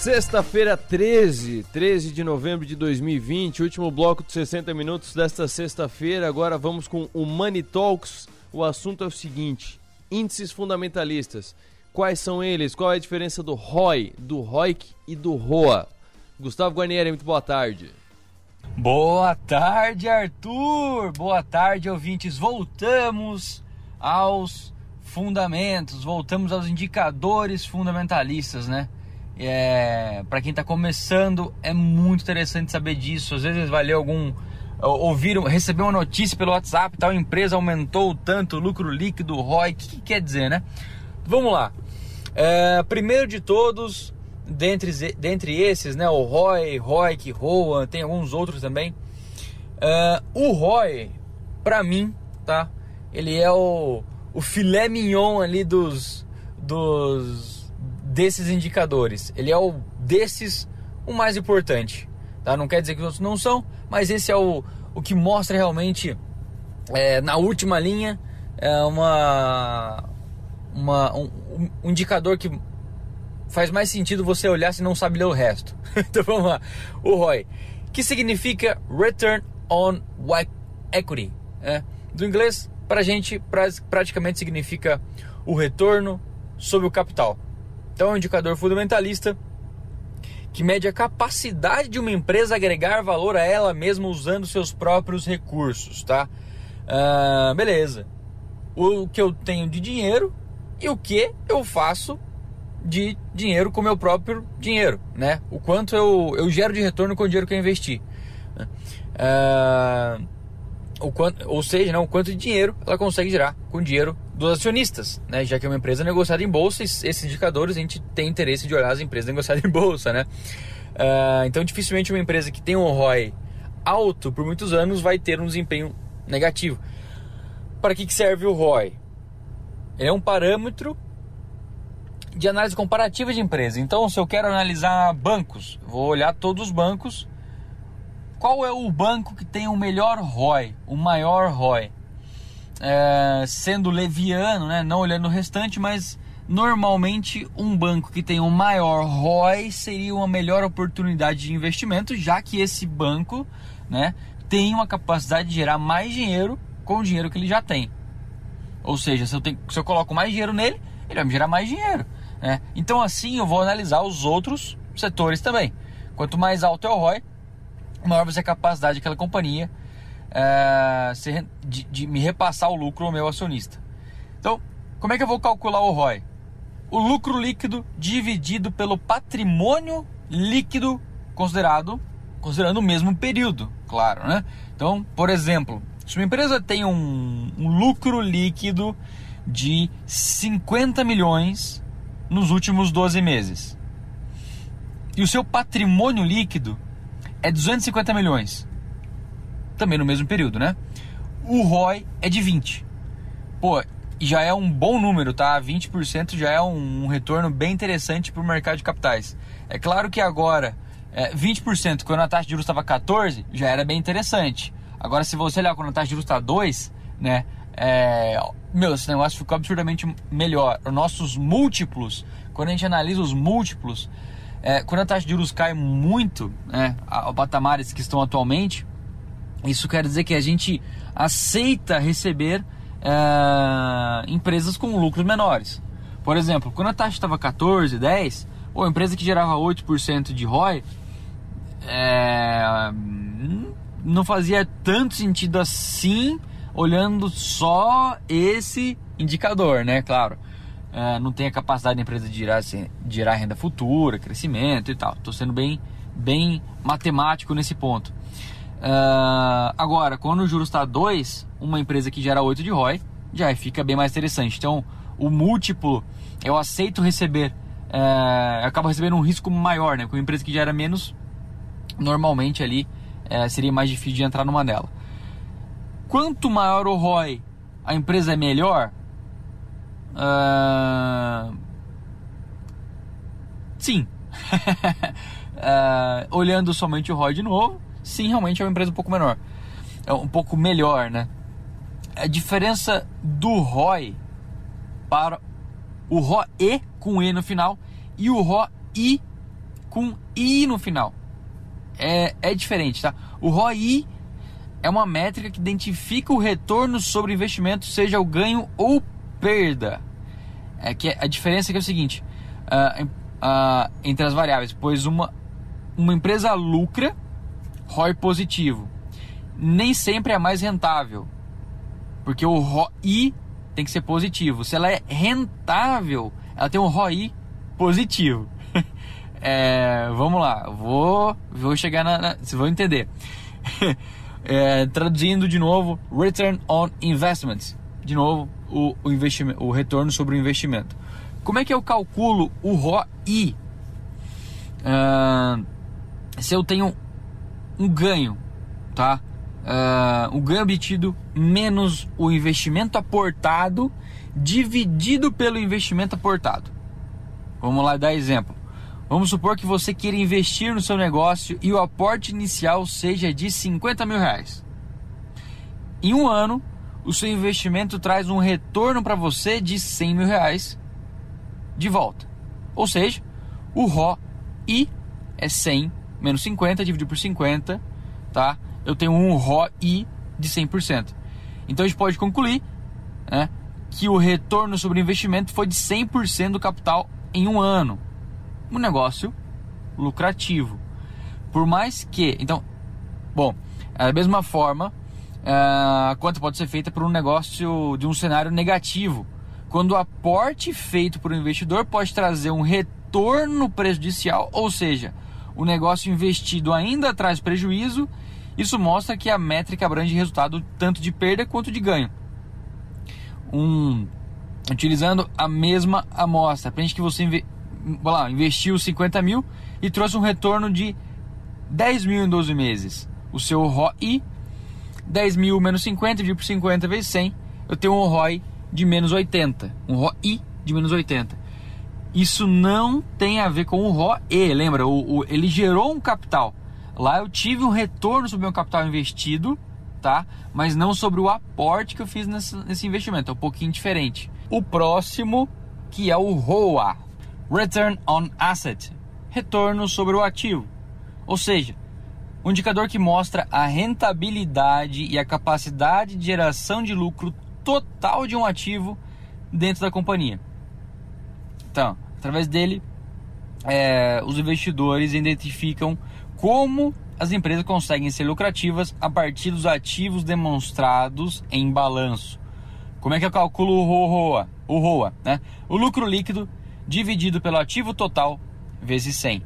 Sexta-feira 13, 13 de novembro de 2020, último bloco de 60 minutos desta sexta-feira. Agora vamos com o Money Talks. O assunto é o seguinte: índices fundamentalistas. Quais são eles? Qual é a diferença do ROI, do ROIC e do ROA? Gustavo Guarnieri, muito boa tarde. Boa tarde, Arthur. Boa tarde, ouvintes. Voltamos aos fundamentos, voltamos aos indicadores fundamentalistas, né? É, para quem está começando, é muito interessante saber disso. Às vezes vai ler algum. Ouvir, receber uma notícia pelo WhatsApp, tal empresa aumentou tanto, lucro líquido, ROI, o que, que quer dizer, né? Vamos lá. É, primeiro de todos, dentre, dentre esses, né, o ROI, ROIC, ROA, tem alguns outros também. É, o ROI, para mim, tá? Ele é o, o filé mignon ali dos, dos desses indicadores. Ele é o desses o mais importante. Tá? Não quer dizer que os outros não são, mas esse é o, o que mostra realmente é, na última linha é uma, uma um, um, indicador que faz mais sentido você olhar se não sabe ler o resto. então vamos lá. O ROI, que significa Return on Equity. É? Do inglês, para a gente, praticamente significa o retorno sobre o capital. Então é um indicador fundamentalista que mede a capacidade de uma empresa agregar valor a ela mesma usando seus próprios recursos, tá? Ah, beleza. O que eu tenho de dinheiro e o que eu faço de dinheiro com meu próprio dinheiro, né? O quanto eu, eu gero de retorno com o dinheiro que eu investi. Ah, o quanto, ou seja, né, o quanto de dinheiro ela consegue gerar com o dinheiro dos acionistas, né? Já que é uma empresa negociada em bolsa, esses indicadores a gente tem interesse de olhar as empresas negociadas em bolsa, né? Uh, então, dificilmente uma empresa que tem um ROI alto por muitos anos vai ter um desempenho negativo. Para que, que serve o ROI? Ele é um parâmetro de análise comparativa de empresa. Então, se eu quero analisar bancos, vou olhar todos os bancos qual é o banco que tem o melhor ROI, o maior ROI? É, sendo leviano, né, não olhando o restante, mas normalmente um banco que tem o maior ROI seria uma melhor oportunidade de investimento, já que esse banco né, tem uma capacidade de gerar mais dinheiro com o dinheiro que ele já tem. Ou seja, se eu, tenho, se eu coloco mais dinheiro nele, ele vai me gerar mais dinheiro. Né? Então assim eu vou analisar os outros setores também. Quanto mais alto é o ROI, maior vai ser a capacidade daquela companhia é, de, de, me repassar o lucro ao meu acionista. Então, como é que eu vou calcular o ROI? O lucro líquido dividido pelo patrimônio líquido considerado, considerando o mesmo período, claro, né? Então, por exemplo, se uma empresa tem um, um lucro líquido de 50 milhões nos últimos 12 meses e o seu patrimônio líquido é 250 milhões. Também no mesmo período, né? O ROI é de 20. Pô, já é um bom número, tá? 20% já é um, retorno bem interessante para o mercado de capitais. É claro que agora, é, 20% quando a taxa de juros estava 14, já era bem interessante. Agora, se você olhar quando a taxa de juros está 2, né? É, meu, esse negócio ficou absurdamente melhor. Os nossos múltiplos, quando a gente analisa os múltiplos, é, quando a taxa de juros cai muito, né, a, a patamares que estão atualmente, isso quer dizer que a gente aceita receber é, empresas com lucros menores. Por exemplo, quando a taxa estava 14, 10, ou a empresa que gerava 8% de ROI, é, não fazia tanto sentido assim olhando só esse indicador, né? Claro. É, não tem a capacidade da empresa de gerar, assim, de gerar renda futura, crescimento e tal. Estou sendo bem, bem matemático nesse ponto. Uh, agora, quando o juro está 2, uma empresa que gera 8 de ROI já fica bem mais interessante. Então, o múltiplo, eu aceito receber, uh, eu acabo recebendo um risco maior, né? Com uma empresa que gera menos, normalmente ali uh, seria mais difícil de entrar numa dela. Quanto maior o ROI, a empresa é melhor, Uh... Sim. uh, olhando somente o ROI de novo, sim, realmente é uma empresa um pouco menor. É um pouco melhor, né? A diferença do ROI para o ROE com E no final e o ROI com I no final. É, é diferente, tá? O ROI é uma métrica que identifica o retorno sobre investimento, seja o ganho ou perda. É que a diferença é, é o seguinte: uh, uh, entre as variáveis, pois uma, uma empresa lucra, ROI positivo, nem sempre é mais rentável, porque o ROI tem que ser positivo. Se ela é rentável, ela tem um ROI positivo. é, vamos lá, vou, vou chegar na. vocês vão entender. é, traduzindo de novo, Return on Investments. De novo, o, o, investimento, o retorno sobre o investimento. Como é que eu calculo o ROI? Uh, se eu tenho um ganho, tá? Uh, o ganho obtido menos o investimento aportado dividido pelo investimento aportado. Vamos lá dar exemplo. Vamos supor que você queira investir no seu negócio e o aporte inicial seja de 50 mil reais. Em um ano, o seu investimento traz um retorno para você de 100 mil reais de volta. Ou seja, o ROI é 100 menos 50 dividido por 50, tá? Eu tenho um ROI de 100%. Então a gente pode concluir né, que o retorno sobre investimento foi de 100% do capital em um ano. Um negócio lucrativo. Por mais que. Então, bom, da mesma forma, a conta pode ser feita por um negócio de um cenário negativo. Quando o aporte feito por um investidor pode trazer um retorno prejudicial, ou seja, o negócio investido ainda traz prejuízo, isso mostra que a métrica abrange resultado tanto de perda quanto de ganho. Um, utilizando a mesma amostra, prende que você inve, lá, investiu 50 mil e trouxe um retorno de 10 mil em 12 meses. O seu ROI 10 mil menos 50 dividido por 50 vezes 100, eu tenho um ROI de menos 80. Um ROI de menos 80. Isso não tem a ver com o ROE, lembra? O, o, ele gerou um capital. Lá eu tive um retorno sobre o meu capital investido, tá? Mas não sobre o aporte que eu fiz nesse, nesse investimento. É um pouquinho diferente. O próximo, que é o ROA, Return on Asset, retorno sobre o ativo. Ou seja, um indicador que mostra a rentabilidade e a capacidade de geração de lucro total de um ativo dentro da companhia. Então, através dele, é, os investidores identificam como as empresas conseguem ser lucrativas a partir dos ativos demonstrados em balanço. Como é que eu calculo o ROA? O ROA, né? O lucro líquido dividido pelo ativo total vezes 100. Uh,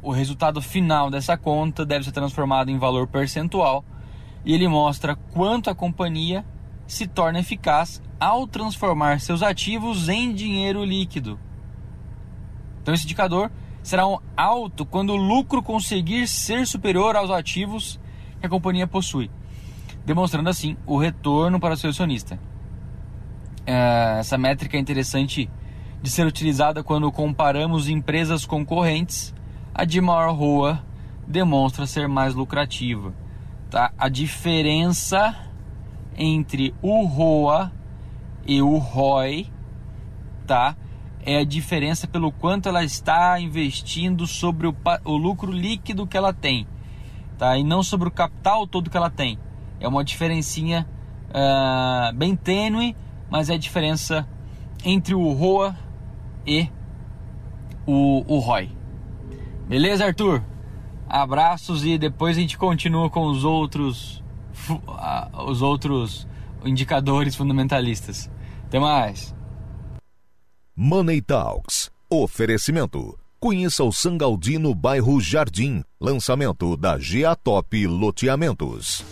o resultado final dessa conta deve ser transformado em valor percentual e ele mostra quanto a companhia se torna eficaz ao transformar seus ativos em dinheiro líquido. Então esse indicador será um alto quando o lucro conseguir ser superior aos ativos que a companhia possui, demonstrando assim o retorno para o seu acionista. Uh, essa métrica é interessante de ser utilizada quando comparamos empresas concorrentes, a de maior ROA demonstra ser mais lucrativa. Tá? A diferença entre o ROA e o ROI tá? é a diferença pelo quanto ela está investindo sobre o, o lucro líquido que ela tem tá? e não sobre o capital todo que ela tem. É uma diferencinha uh, bem tênue, mas é a diferença entre o ROA e o, o Roy. Beleza, Arthur? Abraços e depois a gente continua com os outros os outros indicadores fundamentalistas. Até mais. Money Talks. Oferecimento. Conheça o Sangaldino bairro Jardim. Lançamento da GA Top Loteamentos.